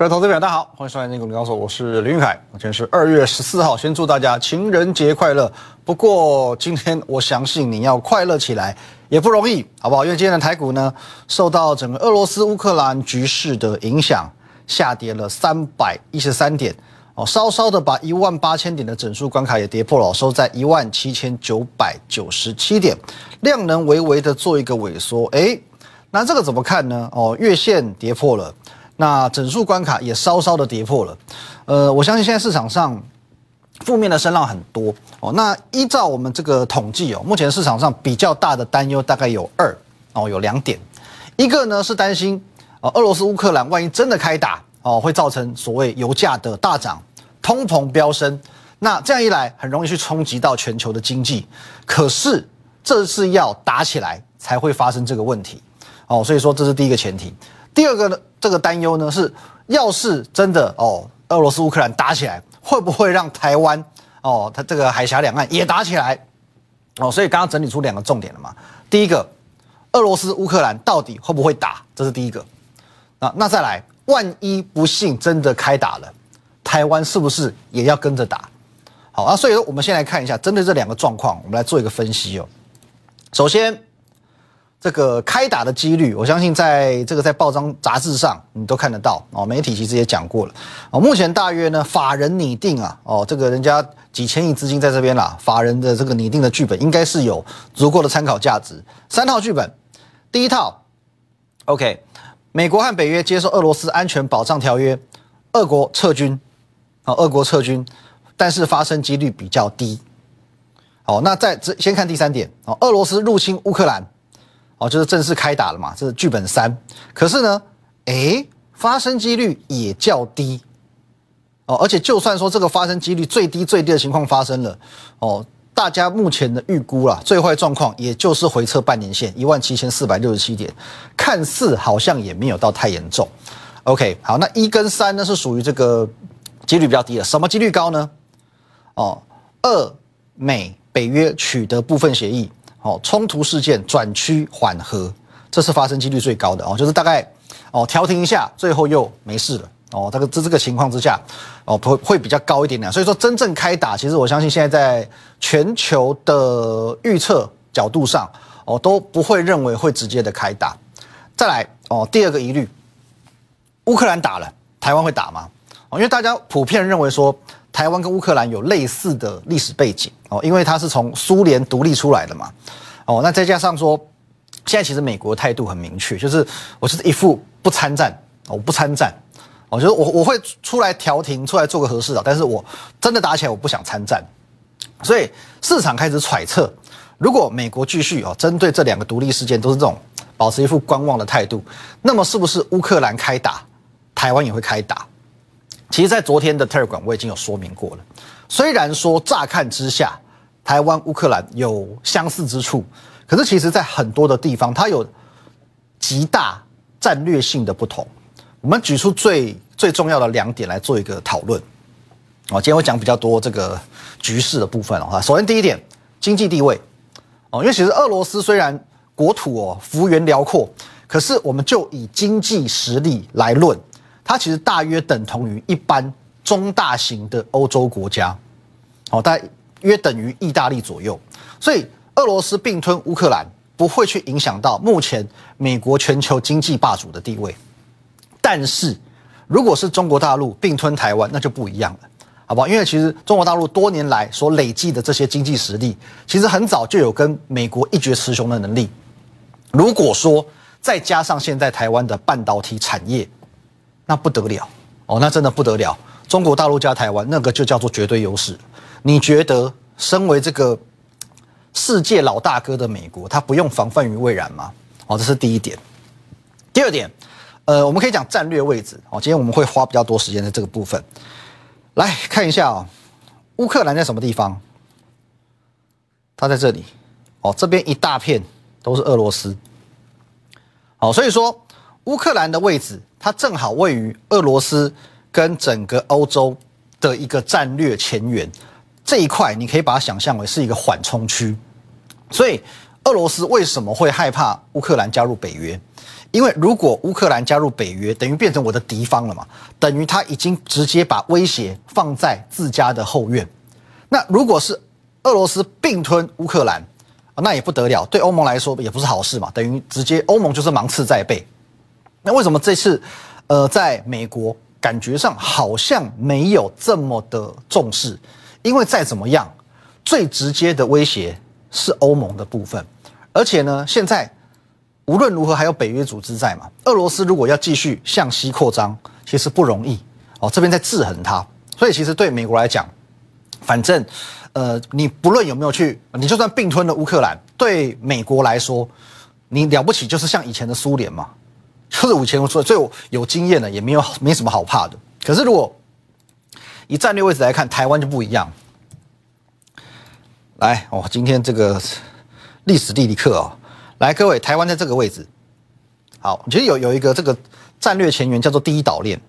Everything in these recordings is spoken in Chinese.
各位投资者，大家好，欢迎收看《金股高手》，我是林玉凯。今天是二月十四号，先祝大家情人节快乐。不过今天我相信你要快乐起来也不容易，好不好？因为今天的台股呢，受到整个俄罗斯乌克兰局势的影响，下跌了三百一十三点，哦，稍稍的把一万八千点的整数关卡也跌破了，收在一万七千九百九十七点，量能微微的做一个萎缩。哎，那这个怎么看呢？哦，月线跌破了。那整数关卡也稍稍的跌破了，呃，我相信现在市场上负面的声浪很多哦。那依照我们这个统计哦，目前市场上比较大的担忧大概有二哦，有两点，一个呢是担心哦，俄罗斯乌克兰万一真的开打哦，会造成所谓油价的大涨、通膨飙升，那这样一来很容易去冲击到全球的经济。可是这是要打起来才会发生这个问题哦，所以说这是第一个前提。第二个呢，这个担忧呢是，要是真的哦，俄罗斯乌克兰打起来，会不会让台湾哦，它这个海峡两岸也打起来哦？所以刚刚整理出两个重点了嘛。第一个，俄罗斯乌克兰到底会不会打？这是第一个。那那再来，万一不幸真的开打了，台湾是不是也要跟着打？好啊，所以说我们先来看一下，针对这两个状况，我们来做一个分析哦。首先。这个开打的几率，我相信在这个在报章杂志上你都看得到哦。媒体其实也讲过了哦。目前大约呢，法人拟定啊哦，这个人家几千亿资金在这边啦，法人的这个拟定的剧本应该是有足够的参考价值。三套剧本，第一套，OK，美国和北约接受俄罗斯安全保障条约，俄国撤军，哦，俄国撤军，但是发生几率比较低。好，那在这先看第三点哦，俄罗斯入侵乌克兰。哦，就是正式开打了嘛，这是剧本三。可是呢，哎，发生几率也较低。哦，而且就算说这个发生几率最低最低的情况发生了，哦，大家目前的预估啦，最坏状况也就是回撤半年线一万七千四百六十七点，看似好像也没有到太严重。OK，好，那一跟三呢是属于这个几率比较低的，什么几率高呢？哦，二美北约取得部分协议。哦，冲突事件转趋缓和，这是发生几率最高的哦，就是大概哦调停一下，最后又没事了哦。这个这这个情况之下，哦会会比较高一点点。所以说真正开打，其实我相信现在在全球的预测角度上，哦都不会认为会直接的开打。再来哦，第二个疑虑，乌克兰打了，台湾会打吗？哦，因为大家普遍认为说。台湾跟乌克兰有类似的历史背景哦，因为它是从苏联独立出来的嘛，哦，那再加上说，现在其实美国态度很明确，就是我是一副不参战，我不参战，我觉得我我会出来调停，出来做个和事佬，但是我真的打起来我不想参战，所以市场开始揣测，如果美国继续哦针对这两个独立事件都是这种保持一副观望的态度，那么是不是乌克兰开打，台湾也会开打？其实，在昨天的 Telegram 我已经有说明过了。虽然说乍看之下，台湾、乌克兰有相似之处，可是其实在很多的地方，它有极大战略性的不同。我们举出最最重要的两点来做一个讨论。哦，今天我讲比较多这个局势的部分哦。首先第一点，经济地位哦，因为其实俄罗斯虽然国土哦幅员辽阔，可是我们就以经济实力来论。它其实大约等同于一般中大型的欧洲国家，哦，大约等于意大利左右。所以俄罗斯并吞乌克兰不会去影响到目前美国全球经济霸主的地位。但是如果是中国大陆并吞台湾，那就不一样了，好不好？因为其实中国大陆多年来所累积的这些经济实力，其实很早就有跟美国一决雌雄的能力。如果说再加上现在台湾的半导体产业，那不得了哦，那真的不得了。中国大陆加台湾，那个就叫做绝对优势。你觉得，身为这个世界老大哥的美国，他不用防范于未然吗？哦，这是第一点。第二点，呃，我们可以讲战略位置哦。今天我们会花比较多时间在这个部分，来看一下哦，乌克兰在什么地方？它在这里哦，这边一大片都是俄罗斯。好，所以说。乌克兰的位置，它正好位于俄罗斯跟整个欧洲的一个战略前沿这一块，你可以把它想象为是一个缓冲区。所以，俄罗斯为什么会害怕乌克兰加入北约？因为如果乌克兰加入北约，等于变成我的敌方了嘛，等于他已经直接把威胁放在自家的后院。那如果是俄罗斯并吞乌克兰，那也不得了，对欧盟来说也不是好事嘛，等于直接欧盟就是芒刺在背。那为什么这次，呃，在美国感觉上好像没有这么的重视？因为再怎么样，最直接的威胁是欧盟的部分，而且呢，现在。无论如何，还有北约组织在嘛？俄罗斯如果要继续向西扩张，其实不容易哦。这边在制衡它，所以其实对美国来讲，反正呃，你不论有没有去，你就算并吞了乌克兰，对美国来说，你了不起就是像以前的苏联嘛，就是五千我说最有经验的，也没有没什么好怕的。可是如果以战略位置来看，台湾就不一样。来哦，今天这个历史地理课哦。来，各位，台湾在这个位置，好，其实有有一个这个战略前沿叫做第一岛链，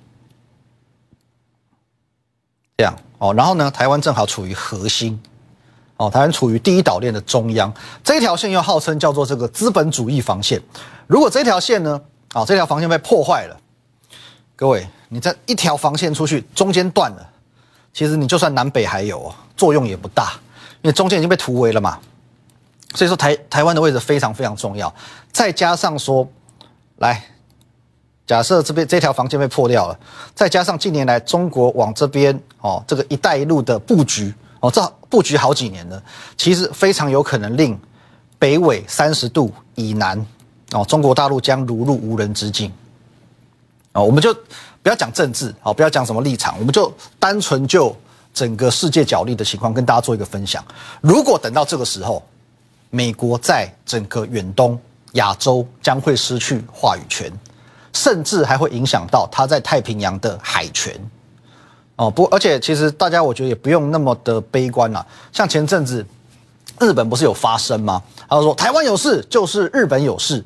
这样哦，然后呢，台湾正好处于核心，哦，台湾处于第一岛链的中央，这条线又号称叫做这个资本主义防线。如果这条线呢，啊，这条防线被破坏了，各位，你这一条防线出去，中间断了，其实你就算南北还有作用也不大，因为中间已经被突围了嘛。所以说台台湾的位置非常非常重要，再加上说，来，假设这边这条防线被破掉了，再加上近年来中国往这边哦这个“一带一路”的布局哦，这布局好几年了，其实非常有可能令北纬三十度以南哦中国大陆将如入无人之境哦，我们就不要讲政治哦，不要讲什么立场，我们就单纯就整个世界角力的情况跟大家做一个分享。如果等到这个时候，美国在整个远东、亚洲将会失去话语权，甚至还会影响到它在太平洋的海权。哦，不，而且其实大家我觉得也不用那么的悲观了。像前阵子日本不是有发声吗？他说台湾有事就是日本有事。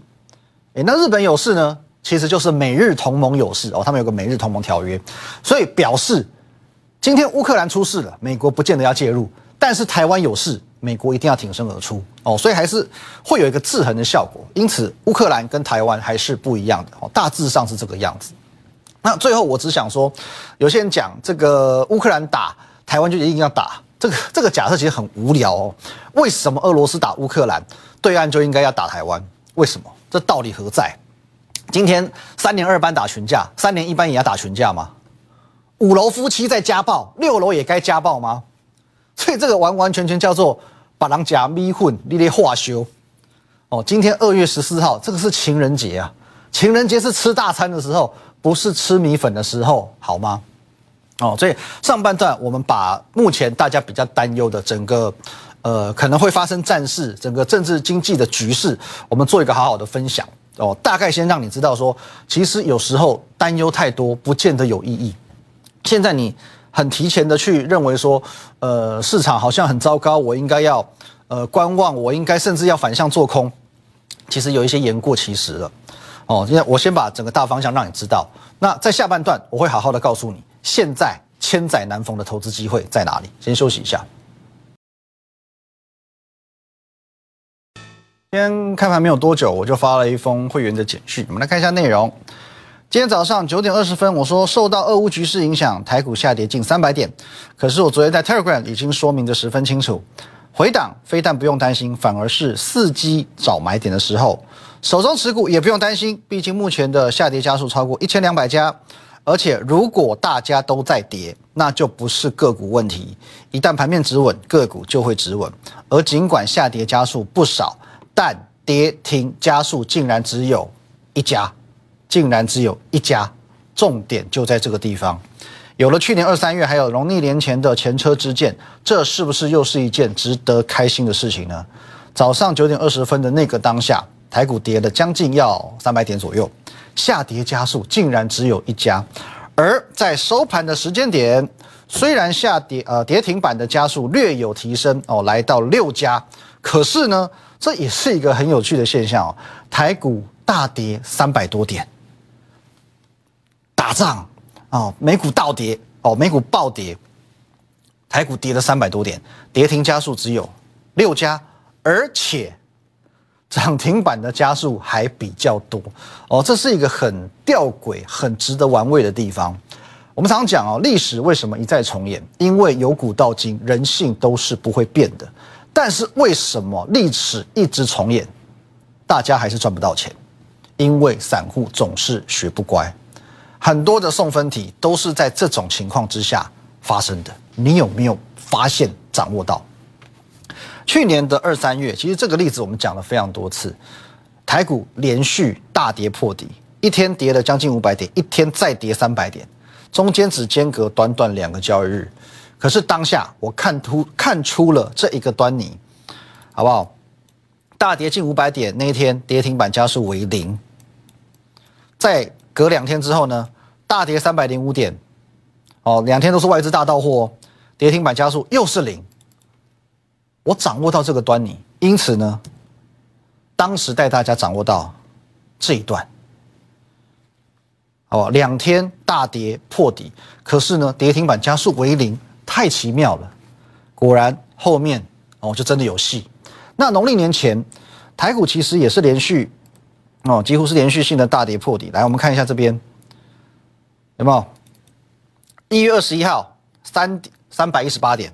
诶，那日本有事呢，其实就是美日同盟有事哦。他们有个美日同盟条约，所以表示今天乌克兰出事了，美国不见得要介入，但是台湾有事。美国一定要挺身而出哦，所以还是会有一个制衡的效果。因此，乌克兰跟台湾还是不一样的哦，大致上是这个样子。那最后，我只想说，有些人讲这个乌克兰打台湾就一定要打，这个这个假设其实很无聊哦。为什么俄罗斯打乌克兰，对岸就应该要打台湾？为什么？这道理何在？今天三年二班打群架，三年一班也要打群架吗？五楼夫妻在家暴，六楼也该家暴吗？所以这个完完全全叫做。把人家迷混，你得化修哦。今天二月十四号，这个是情人节啊！情人节是吃大餐的时候，不是吃米粉的时候，好吗？哦，所以上半段我们把目前大家比较担忧的整个呃可能会发生战事、整个政治经济的局势，我们做一个好好的分享哦。大概先让你知道说，其实有时候担忧太多不见得有意义。现在你。很提前的去认为说，呃，市场好像很糟糕，我应该要呃观望，我应该甚至要反向做空。其实有一些言过其实了，哦，现在我先把整个大方向让你知道。那在下半段，我会好好的告诉你，现在千载难逢的投资机会在哪里。先休息一下。今天开盘没有多久，我就发了一封会员的简讯，我们来看一下内容。今天早上九点二十分，我说受到俄乌局势影响，台股下跌近三百点。可是我昨天在 Telegram 已经说明的十分清楚，回档非但不用担心，反而是伺机找买点的时候。手中持股也不用担心，毕竟目前的下跌家数超过一千两百家。而且如果大家都在跌，那就不是个股问题。一旦盘面止稳，个股就会止稳。而尽管下跌家数不少，但跌停加速竟然只有一家。竟然只有一家，重点就在这个地方。有了去年二三月还有农历年前的前车之鉴，这是不是又是一件值得开心的事情呢？早上九点二十分的那个当下，台股跌了将近要三百点左右，下跌加速竟然只有一家。而在收盘的时间点，虽然下跌呃跌停板的加速略有提升哦，来到六家，可是呢，这也是一个很有趣的现象哦，台股大跌三百多点。打仗啊，美股倒跌哦，美股暴跌，台股跌了三百多点，跌停家数只有六家，而且涨停板的家数还比较多哦，这是一个很吊诡、很值得玩味的地方。我们常常讲哦，历史为什么一再重演？因为由古到今，人性都是不会变的。但是为什么历史一直重演，大家还是赚不到钱？因为散户总是学不乖，很多的送分题都是在这种情况之下发生的。你有没有发现、掌握到？去年的二三月，其实这个例子我们讲了非常多次，台股连续大跌破底，一天跌了将近五百点，一天再跌三百点。中间只间隔短短两个交易日，可是当下我看出看出了这一个端倪，好不好？大跌近五百点那一天，跌停板加速为零。在隔两天之后呢，大跌三百零五点，哦，两天都是外资大到货，跌停板加速又是零。我掌握到这个端倪，因此呢，当时带大家掌握到这一段。哦，两天大跌破底，可是呢，跌停板加速为零，太奇妙了。果然后面哦，就真的有戏。那农历年前，台股其实也是连续哦，几乎是连续性的大跌破底。来，我们看一下这边有没有？一月二十一号三三百一十八点，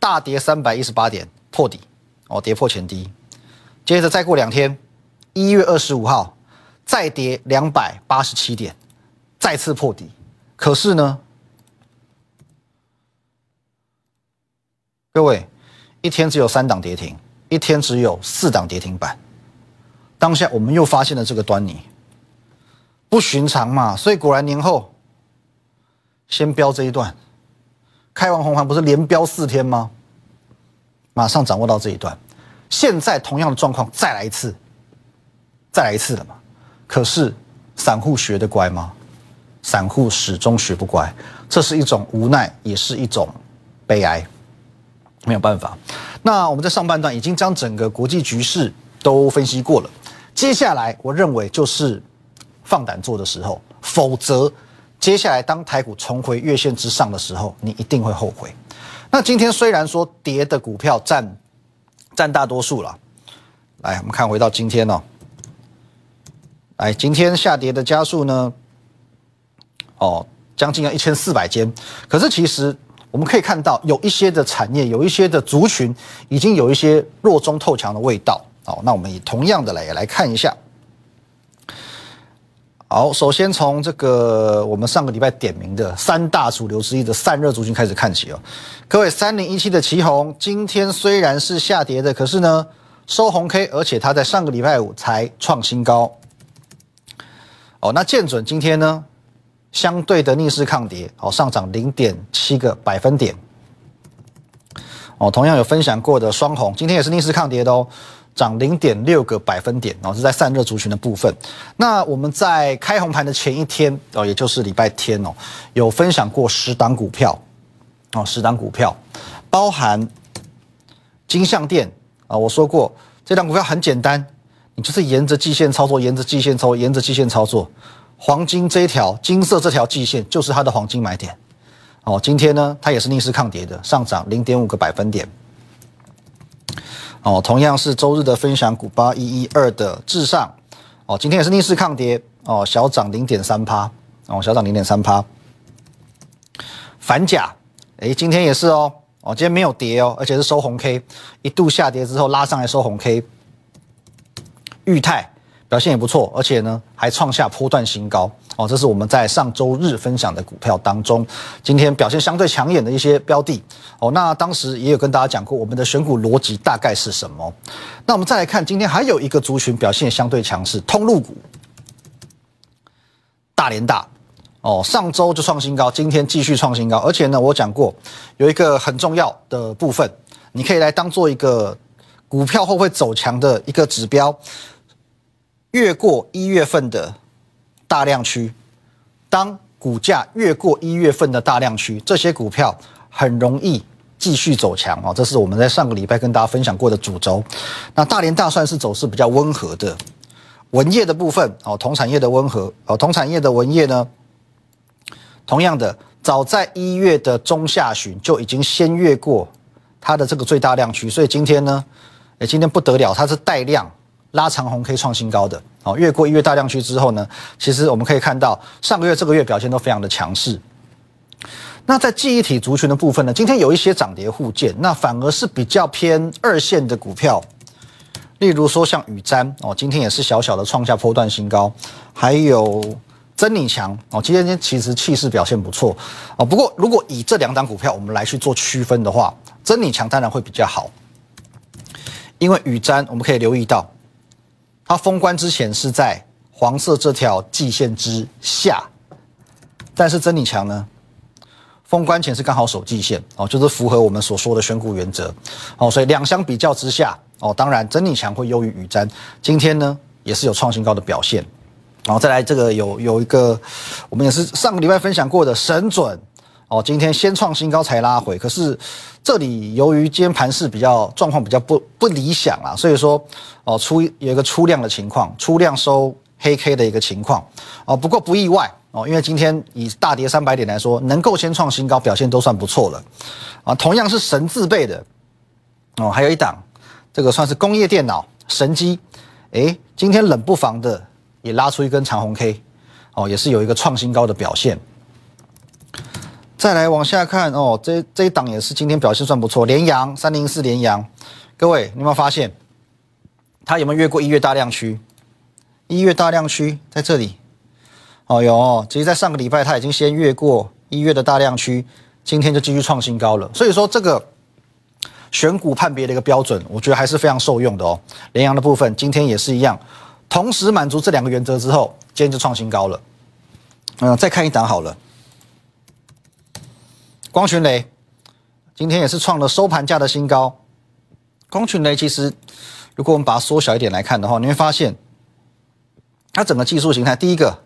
大跌三百一十八点破底哦，跌破前低。接着再过两天，一月二十五号再跌两百八十七点。再次破底，可是呢，各位，一天只有三档跌停，一天只有四档跌停板。当下我们又发现了这个端倪，不寻常嘛。所以果然年后先标这一段，开完红盘不是连标四天吗？马上掌握到这一段，现在同样的状况再来一次，再来一次了嘛？可是散户学得乖吗？散户始终学不乖，这是一种无奈，也是一种悲哀，没有办法。那我们在上半段已经将整个国际局势都分析过了，接下来我认为就是放胆做的时候，否则接下来当台股重回月线之上的时候，你一定会后悔。那今天虽然说跌的股票占占大多数了，来我们看回到今天哦，来今天下跌的加速呢？哦，将近要一千四百间，可是其实我们可以看到，有一些的产业，有一些的族群，已经有一些弱中透强的味道。好，那我们以同样的来也来看一下。好，首先从这个我们上个礼拜点名的三大主流之一的散热族群开始看起哦。各位，三零一七的旗宏今天虽然是下跌的，可是呢收红 K，而且它在上个礼拜五才创新高。哦，那建准今天呢？相对的逆势抗跌，哦，上涨零点七个百分点。哦，同样有分享过的双红，今天也是逆势抗跌的哦，涨零点六个百分点，哦，是在散热族群的部分。那我们在开红盘的前一天，哦，也就是礼拜天哦，有分享过十档股票，哦，十档股票，包含金相店啊，我说过这档股票很简单，你就是沿着季线操作，沿着季线操作，沿着季线操作。黄金这一条金色这条季线就是它的黄金买点，哦，今天呢它也是逆势抗跌的，上涨零点五个百分点，哦，同样是周日的分享股八一一二的至上，哦，今天也是逆势抗跌，哦，小涨零点三趴，哦，小涨零点三趴，反甲，哎，今天也是哦，哦，今天没有跌哦，而且是收红 K，一度下跌之后拉上来收红 K，裕泰。表现也不错，而且呢还创下波段新高哦。这是我们在上周日分享的股票当中，今天表现相对抢眼的一些标的哦。那当时也有跟大家讲过，我们的选股逻辑大概是什么？那我们再来看，今天还有一个族群表现相对强势，通路股，大连大哦，上周就创新高，今天继续创新高，而且呢，我讲过有一个很重要的部分，你可以来当做一个股票会不会走强的一个指标。越过一月份的大量区，当股价越过一月份的大量区，这些股票很容易继续走强哦。这是我们在上个礼拜跟大家分享过的主轴。那大连大蒜是走势比较温和的文业的部分哦，同产业的温和哦，同产业的文业呢，同样的，早在一月的中下旬就已经先越过它的这个最大量区，所以今天呢，哎，今天不得了，它是带量。拉长红 K 创新高的，哦，越过一月大量区之后呢，其实我们可以看到上个月、这个月表现都非常的强势。那在记忆体族群的部分呢，今天有一些涨跌互见，那反而是比较偏二线的股票，例如说像宇瞻哦，今天也是小小的创下波段新高，还有真理强哦，今天其实气势表现不错哦。不过如果以这两档股票我们来去做区分的话，真理强当然会比较好，因为宇瞻我们可以留意到，它封关之前是在黄色这条季线之下，但是真理强呢？封关前是刚好守季线哦，就是符合我们所说的选股原则哦，所以两相比较之下哦，当然真理强会优于雨瞻。今天呢也是有创新高的表现，然后再来这个有有一个我们也是上个礼拜分享过的神准哦，今天先创新高才拉回，可是这里由于今天盘势比较状况比较不不理想啊，所以说哦出有一个出量的情况，出量收黑 K 的一个情况哦，不过不意外。哦，因为今天以大跌三百点来说，能够先创新高，表现都算不错了，啊，同样是神字辈的，哦，还有一档，这个算是工业电脑神机，哎，今天冷不防的也拉出一根长红 K，哦，也是有一个创新高的表现。再来往下看，哦，这这一档也是今天表现算不错，连阳三零四连阳，各位你有没有发现，它有没有越过一月大量区？一月大量区在这里。哦有，其实，在上个礼拜，它已经先越过一月的大量区，今天就继续创新高了。所以说，这个选股判别的一个标准，我觉得还是非常受用的哦。连阳的部分，今天也是一样，同时满足这两个原则之后，今天就创新高了。嗯，再看一档好了，光群雷今天也是创了收盘价的新高。光群雷其实，如果我们把它缩小一点来看的话，你会发现，它整个技术形态，第一个。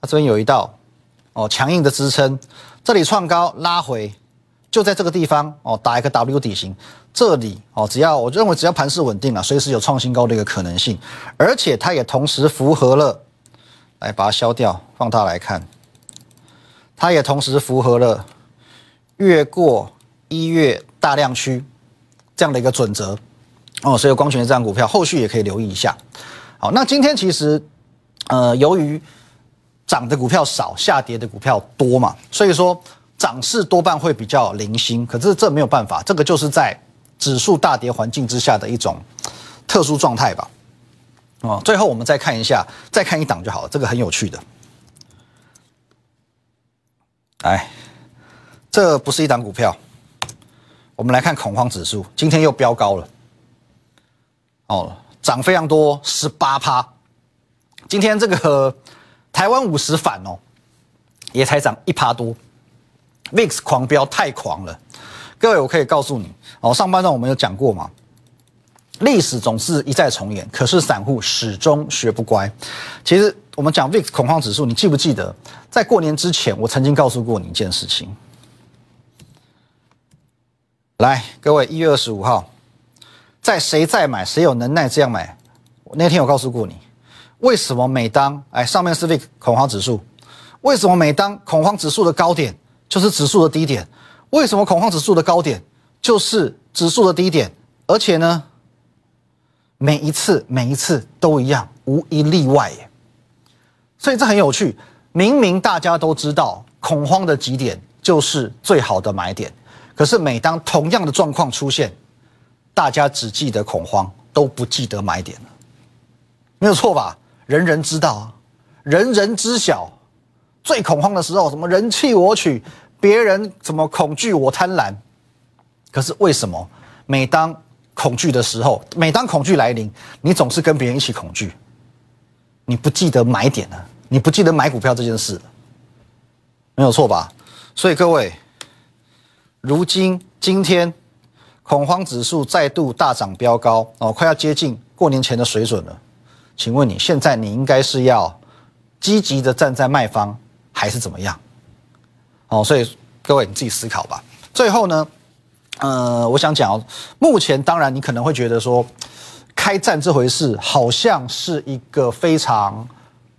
它这边有一道哦强硬的支撑，这里创高拉回，就在这个地方哦打一个 W 底型，这里哦只要我认为只要盘势稳定啊，随时有创新高的一个可能性，而且它也同时符合了，来把它消掉，放大来看，它也同时符合了越过一月大量区这样的一个准则哦，所以光泉这张股票后续也可以留意一下。好，那今天其实呃由于涨的股票少，下跌的股票多嘛，所以说涨势多半会比较零星。可是这没有办法，这个就是在指数大跌环境之下的一种特殊状态吧。哦，最后我们再看一下，再看一档就好了，这个很有趣的。哎，这不是一档股票，我们来看恐慌指数，今天又飙高了。哦，涨非常多，十八趴。今天这个。台湾五十反哦，也才涨一趴多，VIX 狂飙太狂了。各位，我可以告诉你哦，上半段我们有讲过嘛，历史总是一再重演，可是散户始终学不乖。其实我们讲 VIX 恐慌指数，你记不记得在过年之前，我曾经告诉过你一件事情？来，各位，一月二十五号，在谁在买，谁有能耐这样买？那天我告诉过你。为什么每当哎上面是 VIX 恐慌指数？为什么每当恐慌指数的高点就是指数的低点？为什么恐慌指数的高点就是指数的低点？而且呢，每一次每一次都一样，无一例外耶。所以这很有趣。明明大家都知道恐慌的极点就是最好的买点，可是每当同样的状况出现，大家只记得恐慌，都不记得买点了，没有错吧？人人知道啊，人人知晓，最恐慌的时候，什么人气我取，别人怎么恐惧我贪婪。可是为什么每当恐惧的时候，每当恐惧来临，你总是跟别人一起恐惧？你不记得买点了，你不记得买股票这件事，没有错吧？所以各位，如今今天恐慌指数再度大涨飙高哦，快要接近过年前的水准了。请问你现在你应该是要积极的站在卖方，还是怎么样？哦，所以各位你自己思考吧。最后呢，呃，我想讲，目前当然你可能会觉得说，开战这回事好像是一个非常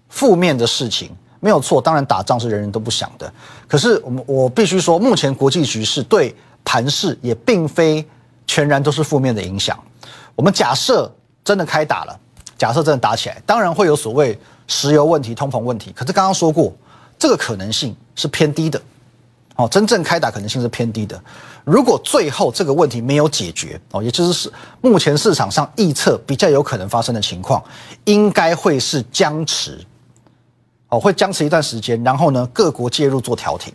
负面的事情，没有错。当然打仗是人人都不想的，可是我们我必须说，目前国际局势对盘势也并非全然都是负面的影响。我们假设。真的开打了，假设真的打起来，当然会有所谓石油问题、通膨问题。可是刚刚说过，这个可能性是偏低的。哦，真正开打可能性是偏低的。如果最后这个问题没有解决，哦，也就是是目前市场上预测比较有可能发生的情况，应该会是僵持，哦，会僵持一段时间，然后呢，各国介入做调停。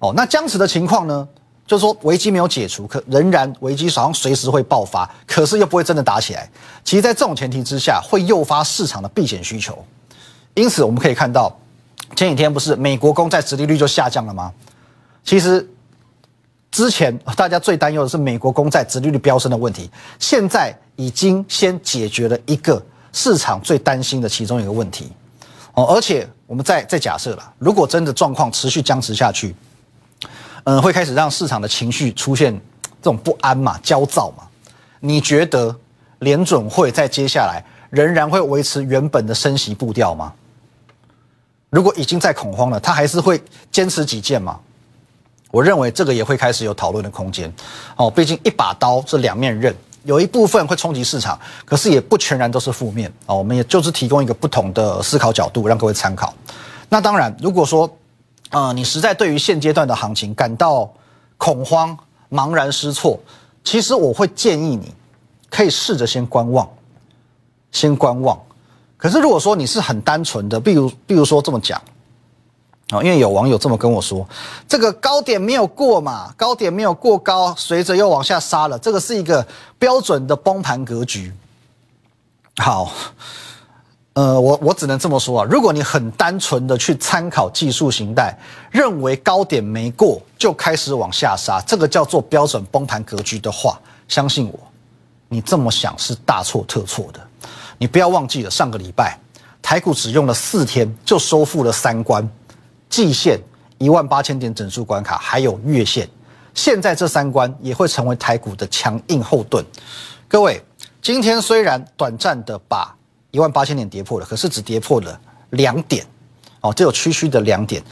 哦，那僵持的情况呢，就是说危机没有解除，可仍然危机好像随时会爆发，可是又不会真的打起来。其实，在这种前提之下，会诱发市场的避险需求。因此，我们可以看到前几天不是美国公债殖利率就下降了吗？其实，之前大家最担忧的是美国公债殖利率飙升的问题，现在已经先解决了一个市场最担心的其中一个问题，哦，而且我们再再假设了，如果真的状况持续僵持下去，嗯，会开始让市场的情绪出现这种不安嘛、焦躁嘛？你觉得联准会在接下来仍然会维持原本的升息步调吗？如果已经在恐慌了，他还是会坚持己见吗？我认为这个也会开始有讨论的空间，哦，毕竟一把刀是两面刃，有一部分会冲击市场，可是也不全然都是负面哦。我们也就是提供一个不同的思考角度，让各位参考。那当然，如果说，呃，你实在对于现阶段的行情感到恐慌、茫然失措，其实我会建议你，可以试着先观望，先观望。可是如果说你是很单纯的，比如，比如说这么讲。因为有网友这么跟我说，这个高点没有过嘛，高点没有过高，随着又往下杀了，这个是一个标准的崩盘格局。好，呃，我我只能这么说啊，如果你很单纯的去参考技术形态，认为高点没过就开始往下杀，这个叫做标准崩盘格局的话，相信我，你这么想是大错特错的。你不要忘记了，上个礼拜台股只用了四天就收复了三关。季线一万八千点整数关卡，还有月线，现在这三关也会成为台股的强硬后盾。各位，今天虽然短暂的把一万八千点跌破了，可是只跌破了两点，哦，只有区区的两点。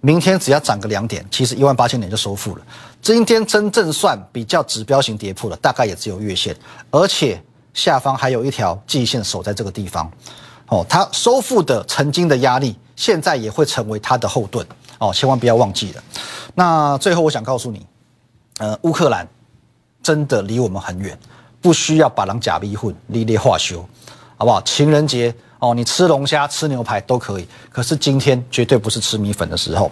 明天只要涨个两点，其实一万八千点就收复了。今天真正算比较指标型跌破了，大概也只有月线，而且下方还有一条季线守在这个地方。哦，它收复的曾经的压力，现在也会成为他的后盾哦，千万不要忘记了。那最后我想告诉你，呃，乌克兰真的离我们很远，不需要把狼假逼混，立烈化修，好不好？情人节。哦，你吃龙虾、吃牛排都可以，可是今天绝对不是吃米粉的时候。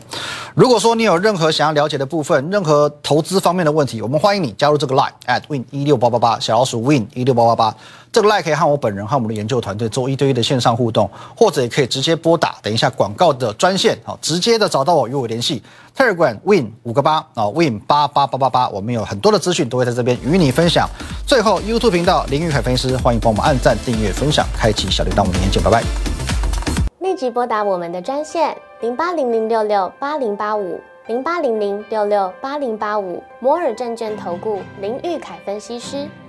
如果说你有任何想要了解的部分，任何投资方面的问题，我们欢迎你加入这个 line at win 一六八八八小老鼠 win 一六八八八。这个 line 可以和我本人和我们的研究团队做一对一的线上互动，或者也可以直接拨打等一下广告的专线，好，直接的找到我与我联系。Telegram win 五个八啊，win 八八八八八，我们有很多的资讯都会在这边与你分享。最后，YouTube 频道林玉凯分析师，欢迎帮我们按赞、订阅、分享、开启小铃铛。我们明天见，拜拜。立即拨打我们的专线零八零零六六八零八五零八零零六六八零八五摩尔证券投顾林玉凯分析师。